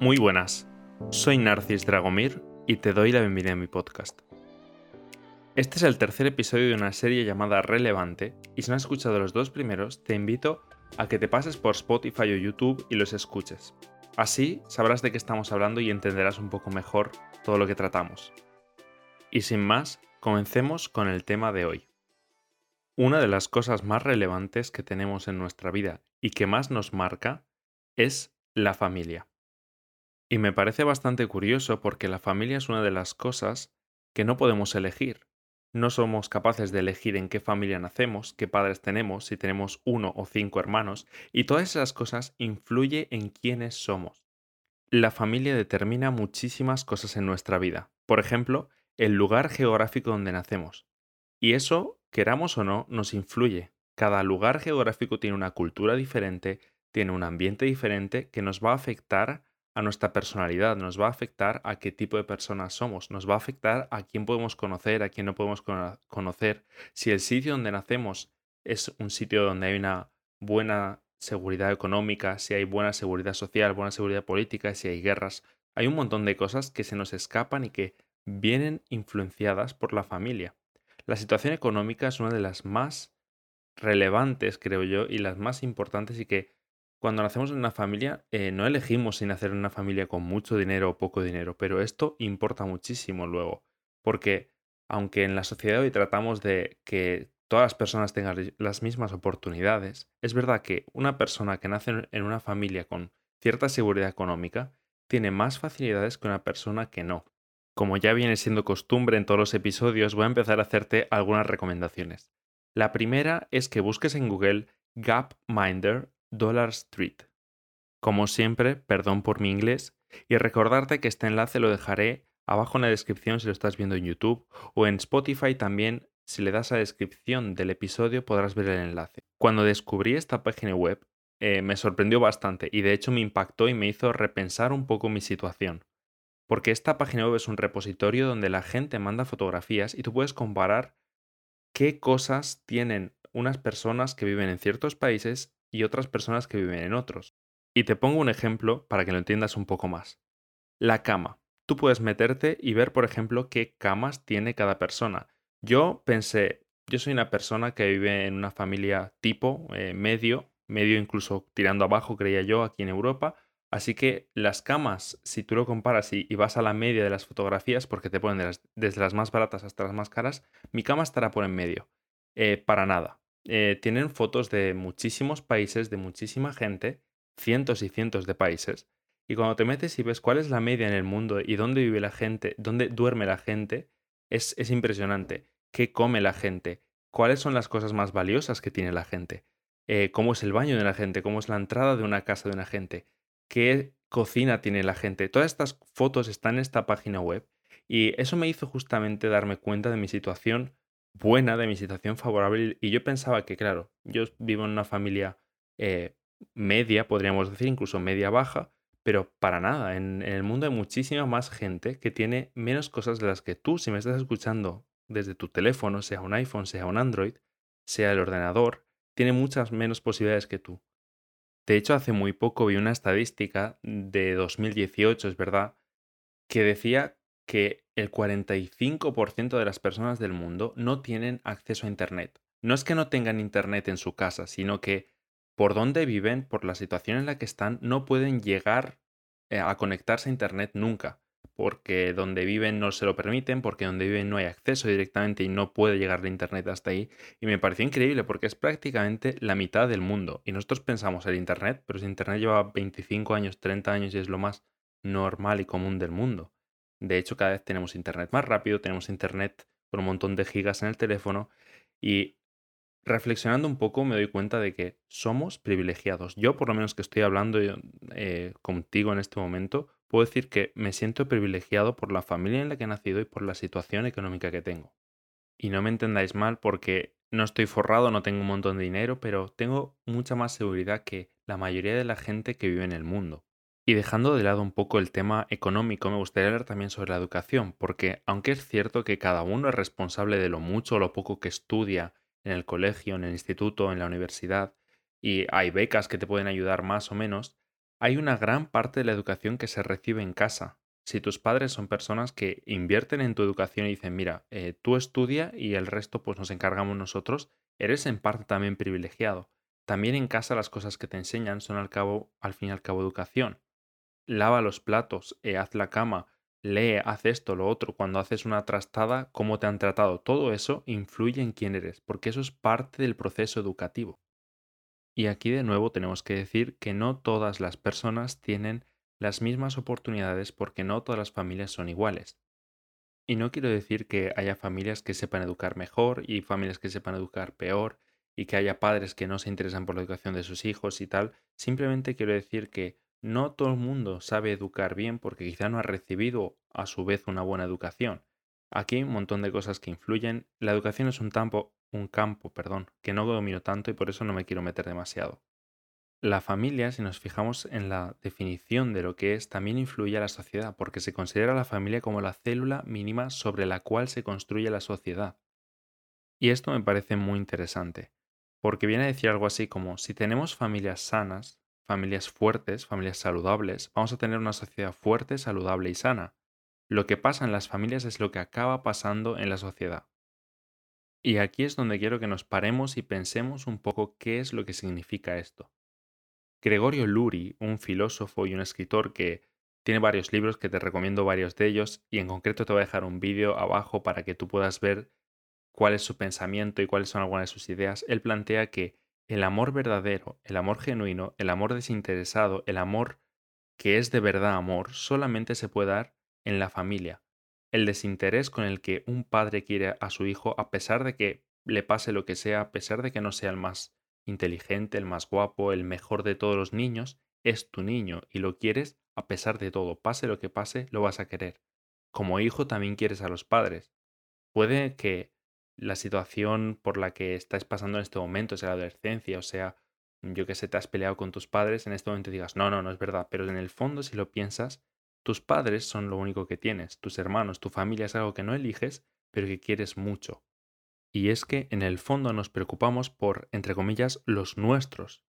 Muy buenas, soy Narcis Dragomir y te doy la bienvenida a mi podcast. Este es el tercer episodio de una serie llamada Relevante y si no has escuchado los dos primeros, te invito a que te pases por Spotify o YouTube y los escuches. Así sabrás de qué estamos hablando y entenderás un poco mejor todo lo que tratamos. Y sin más, comencemos con el tema de hoy. Una de las cosas más relevantes que tenemos en nuestra vida y que más nos marca es la familia. Y me parece bastante curioso porque la familia es una de las cosas que no podemos elegir. No somos capaces de elegir en qué familia nacemos, qué padres tenemos, si tenemos uno o cinco hermanos, y todas esas cosas influyen en quiénes somos. La familia determina muchísimas cosas en nuestra vida. Por ejemplo, el lugar geográfico donde nacemos. Y eso, queramos o no, nos influye. Cada lugar geográfico tiene una cultura diferente, tiene un ambiente diferente que nos va a afectar a nuestra personalidad, nos va a afectar a qué tipo de personas somos, nos va a afectar a quién podemos conocer, a quién no podemos conocer. Si el sitio donde nacemos es un sitio donde hay una buena seguridad económica, si hay buena seguridad social, buena seguridad política, si hay guerras, hay un montón de cosas que se nos escapan y que vienen influenciadas por la familia. La situación económica es una de las más relevantes, creo yo, y las más importantes y que cuando nacemos en una familia, eh, no elegimos si nacer en una familia con mucho dinero o poco dinero, pero esto importa muchísimo luego, porque aunque en la sociedad hoy tratamos de que todas las personas tengan las mismas oportunidades, es verdad que una persona que nace en una familia con cierta seguridad económica tiene más facilidades que una persona que no. Como ya viene siendo costumbre en todos los episodios, voy a empezar a hacerte algunas recomendaciones. La primera es que busques en Google Gapminder Dollar Street. Como siempre, perdón por mi inglés, y recordarte que este enlace lo dejaré abajo en la descripción si lo estás viendo en YouTube o en Spotify también si le das a la descripción del episodio podrás ver el enlace. Cuando descubrí esta página web eh, me sorprendió bastante y de hecho me impactó y me hizo repensar un poco mi situación. Porque esta página web es un repositorio donde la gente manda fotografías y tú puedes comparar qué cosas tienen unas personas que viven en ciertos países y otras personas que viven en otros. Y te pongo un ejemplo para que lo entiendas un poco más. La cama. Tú puedes meterte y ver, por ejemplo, qué camas tiene cada persona. Yo pensé, yo soy una persona que vive en una familia tipo, eh, medio, medio incluso tirando abajo, creía yo, aquí en Europa. Así que las camas, si tú lo comparas y, vas a la media de las fotografías, porque te ponen desde las más baratas hasta las más caras, mi cama estará por en medio. Eh, para nada. Eh, tienen fotos de muchísimos países, de muchísima gente, cientos y cientos de países. Y cuando te metes y ves cuál es la media en el mundo y dónde vive la gente, dónde duerme la gente, es, es impresionante. ¿Qué come la gente? ¿Cuáles son las cosas más valiosas que tiene la gente? Eh, ¿Cómo es el baño de la gente? ¿Cómo es la entrada de una casa de una gente? ¿Qué cocina tiene la gente? Todas estas fotos están en esta página web y eso me hizo justamente darme cuenta de mi situación buena, de mi situación favorable. Y yo pensaba que, claro, yo vivo en una familia eh, media, podríamos decir, incluso media baja, pero para nada. En, en, el mundo hay muchísima más gente que tiene menos cosas de las que tú, si me estás escuchando desde tu teléfono, sea un iPhone, sea un Android, sea el ordenador, tiene muchas menos posibilidades que tú. De hecho, hace muy poco vi una estadística de 2018, es verdad, que decía que el 45% de las personas del mundo no tienen acceso a Internet. No es que no tengan Internet en su casa, sino que por donde viven, por la situación en la que están, no pueden llegar eh, a conectarse a Internet nunca, porque donde viven no se lo permiten, porque donde viven no hay acceso directamente y no puede llegar la Internet hasta ahí. Y me pareció increíble porque es prácticamente la mitad del mundo. Y nosotros pensamos el Internet, pero si Internet lleva 25 años, 30 años y es lo más normal y común del mundo. De hecho, cada vez tenemos internet más rápido, tenemos internet con un montón de gigas en el teléfono y reflexionando un poco me doy cuenta de que somos privilegiados. Yo, por lo menos que estoy hablando eh, contigo en este momento, puedo decir que me siento privilegiado por la familia en la que he nacido y por la situación económica que tengo. Y no me entendáis mal porque no estoy forrado, no tengo un montón de dinero, pero tengo mucha más seguridad que la mayoría de la gente que vive en el mundo. Y dejando de lado un poco el tema económico, me gustaría hablar también sobre la educación, porque aunque es cierto que cada uno es responsable de lo mucho o lo poco que estudia en el colegio, en el instituto, en la universidad, y hay becas que te pueden ayudar más o menos, hay una gran parte de la educación que se recibe en casa. Si tus padres son personas que invierten en tu educación y dicen, mira, eh, tú estudia y el resto pues nos encargamos nosotros, eres en parte también privilegiado. También en casa las cosas que te enseñan son al cabo, al fin y al cabo, educación. Lava los platos, eh, haz la cama, lee, haz esto, lo otro. Cuando haces una trastada, cómo te han tratado. Todo eso influye en quién eres, porque eso es parte del proceso educativo. Y aquí de nuevo tenemos que decir que no todas las personas tienen las mismas oportunidades porque no todas las familias son iguales. Y no quiero decir que haya familias que sepan educar mejor y familias que sepan educar peor y que haya padres que no se interesan por la educación de sus hijos y tal. Simplemente quiero decir que no todo el mundo sabe educar bien porque quizá no ha recibido a su vez una buena educación. Aquí hay un montón de cosas que influyen. La educación es un campo, un campo, perdón, que no domino tanto y por eso no me quiero meter demasiado. La familia, si nos fijamos en la definición de lo que es, también influye a la sociedad, porque se considera la familia como la célula mínima sobre la cual se construye la sociedad. Y esto me parece muy interesante, porque viene a decir algo así como, si tenemos familias sanas, familias fuertes, familias saludables, vamos a tener una sociedad fuerte, saludable y sana. Lo que pasa en las familias es lo que acaba pasando en la sociedad. Y aquí es donde quiero que nos paremos y pensemos un poco qué es lo que significa esto. Gregorio Luri, un filósofo y un escritor que tiene varios libros que te recomiendo varios de ellos y en concreto te voy a dejar un vídeo abajo para que tú puedas ver cuál es su pensamiento y cuáles son algunas de sus ideas. Él plantea que el amor verdadero, el amor genuino, el amor desinteresado, el amor que es de verdad amor, solamente se puede dar en la familia el desinterés con el que un padre quiere a su hijo a pesar de que le pase lo que sea, a pesar de que no sea el más inteligente, el más guapo, el mejor de todos los niños, es tu niño y lo quieres a pesar de todo. Pase lo que pase, lo vas a querer. Como hijo también quieres a los padres. Puede que la situación por la que estás pasando en este momento, sea la adolescencia, o sea, yo que sé, te has peleado con tus padres, en este momento digas, no, no, no es verdad, pero en el fondo si lo piensas, tus padres son lo único que tienes, tus hermanos, tu familia es algo que no eliges, pero que quieres mucho. Y es que en el fondo nos preocupamos por, entre comillas, los nuestros.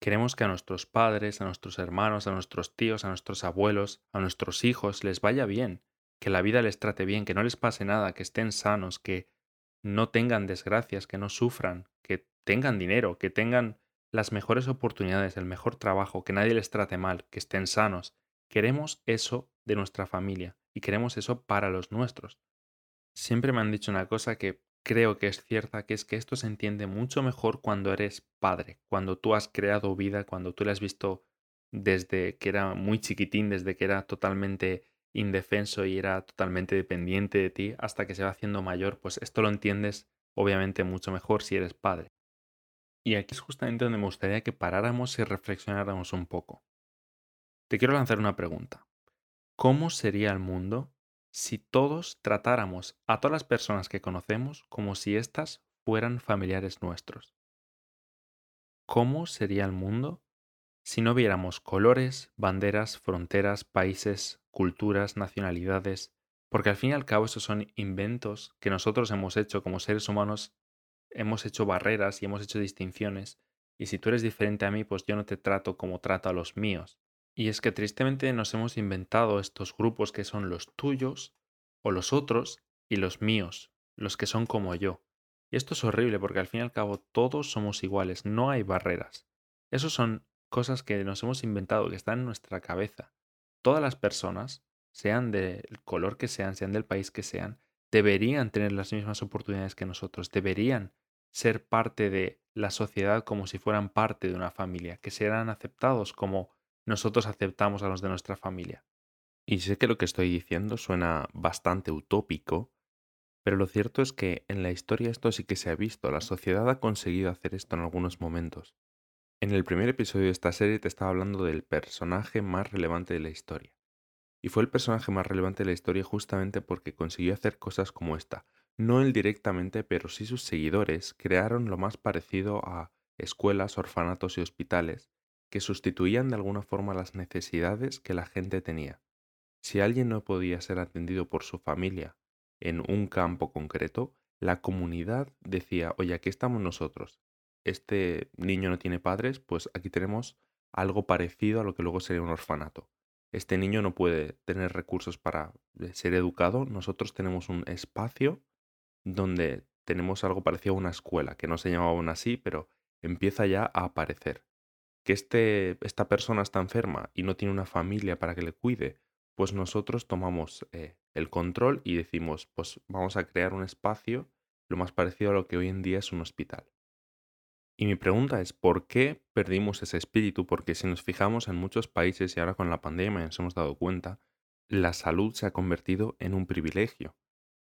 Queremos que a nuestros padres, a nuestros hermanos, a nuestros tíos, a nuestros abuelos, a nuestros hijos les vaya bien, que la vida les trate bien, que no les pase nada, que estén sanos, que no tengan desgracias, que no sufran, que tengan dinero, que tengan las mejores oportunidades, el mejor trabajo, que nadie les trate mal, que estén sanos, Queremos eso de nuestra familia y queremos eso para los nuestros. Siempre me han dicho una cosa que creo que es cierta, que es que esto se entiende mucho mejor cuando eres padre, cuando tú has creado vida, cuando tú le has visto desde que era muy chiquitín, desde que era totalmente indefenso y era totalmente dependiente de ti, hasta que se va haciendo mayor, pues esto lo entiendes obviamente mucho mejor si eres padre. Y aquí es justamente donde me gustaría que paráramos y reflexionáramos un poco. Te quiero lanzar una pregunta. ¿Cómo sería el mundo si todos tratáramos a todas las personas que conocemos como si éstas fueran familiares nuestros? ¿Cómo sería el mundo si no viéramos colores, banderas, fronteras, países, culturas, nacionalidades? Porque al fin y al cabo esos son inventos que nosotros hemos hecho como seres humanos, hemos hecho barreras y hemos hecho distinciones. Y si tú eres diferente a mí, pues yo no te trato como trato a los míos. Y es que tristemente nos hemos inventado estos grupos que son los tuyos o los otros y los míos, los que son como yo. Y esto es horrible porque al fin y al cabo todos somos iguales, no hay barreras. Esas son cosas que nos hemos inventado, que están en nuestra cabeza. Todas las personas, sean del color que sean, sean del país que sean, deberían tener las mismas oportunidades que nosotros, deberían ser parte de la sociedad como si fueran parte de una familia, que serán aceptados como nosotros aceptamos a los de nuestra familia. Y sé que lo que estoy diciendo suena bastante utópico, pero lo cierto es que en la historia esto sí que se ha visto, la sociedad ha conseguido hacer esto en algunos momentos. En el primer episodio de esta serie te estaba hablando del personaje más relevante de la historia. Y fue el personaje más relevante de la historia justamente porque consiguió hacer cosas como esta. No él directamente, pero sí sus seguidores crearon lo más parecido a escuelas, orfanatos y hospitales, que sustituían de alguna forma las necesidades que la gente tenía. Si alguien no podía ser atendido por su familia en un campo concreto, la comunidad decía, oye, aquí estamos nosotros. Este niño no tiene padres, pues aquí tenemos algo parecido a lo que luego sería un orfanato. Este niño no puede tener recursos para eh, ser educado, nosotros tenemos un espacio donde tenemos algo parecido a una escuela, que no se llamaba aún así, pero empieza ya a aparecer. Que este, esta persona está enferma y no tiene una familia para que le cuide, pues nosotros tomamos eh, el control y decimos, pues vamos a crear un espacio lo más parecido a lo que hoy en día es un hospital. Y mi pregunta es, ¿por qué perdimos ese espíritu? Porque si nos fijamos en muchos países y ahora con la pandemia nos hemos dado cuenta, la salud se ha convertido en un privilegio.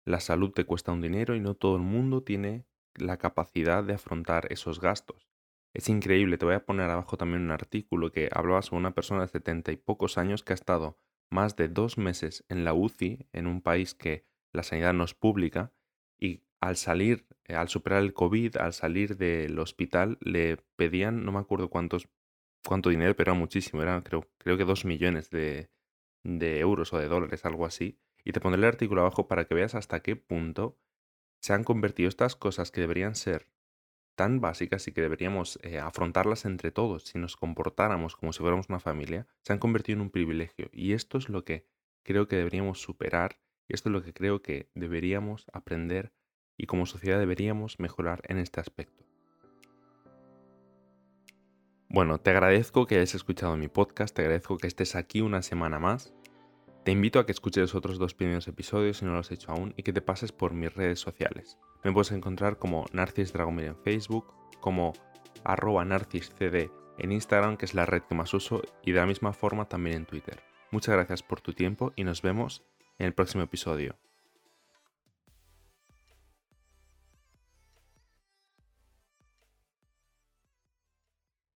La salud te cuesta un dinero y no todo el mundo tiene la capacidad de afrontar esos gastos. Es increíble, te voy a poner abajo también un artículo que hablaba sobre una persona de setenta y pocos años que ha estado más de dos meses en la UCI, en un país que la sanidad no es pública, y al salir, eh, al superar el COVID, al salir del hospital, le pedían, no me acuerdo cuántos, cuánto dinero, pero era muchísimo, era creo, creo que dos millones de, de euros o de dólares, algo así. Y te pondré el artículo abajo para que veas hasta qué punto se han convertido estas cosas que deberían ser tan básicas y que deberíamos eh, afrontarlas entre todos si nos comportáramos como si fuéramos una familia, se han convertido en un privilegio. Y esto es lo que creo que deberíamos superar y esto es lo que creo que deberíamos aprender y como sociedad deberíamos mejorar en este aspecto. Bueno, te agradezco que hayas escuchado mi podcast, te agradezco que estés aquí una semana más. Te invito a que escuches los otros dos primeros episodios si no lo has hecho aún y que te pases por mis redes sociales. Me puedes encontrar como Narcis Dragomir en Facebook, como arroba narciscd en Instagram, que es la red que más uso, y de la misma forma también en Twitter. Muchas gracias por tu tiempo y nos vemos en el próximo episodio.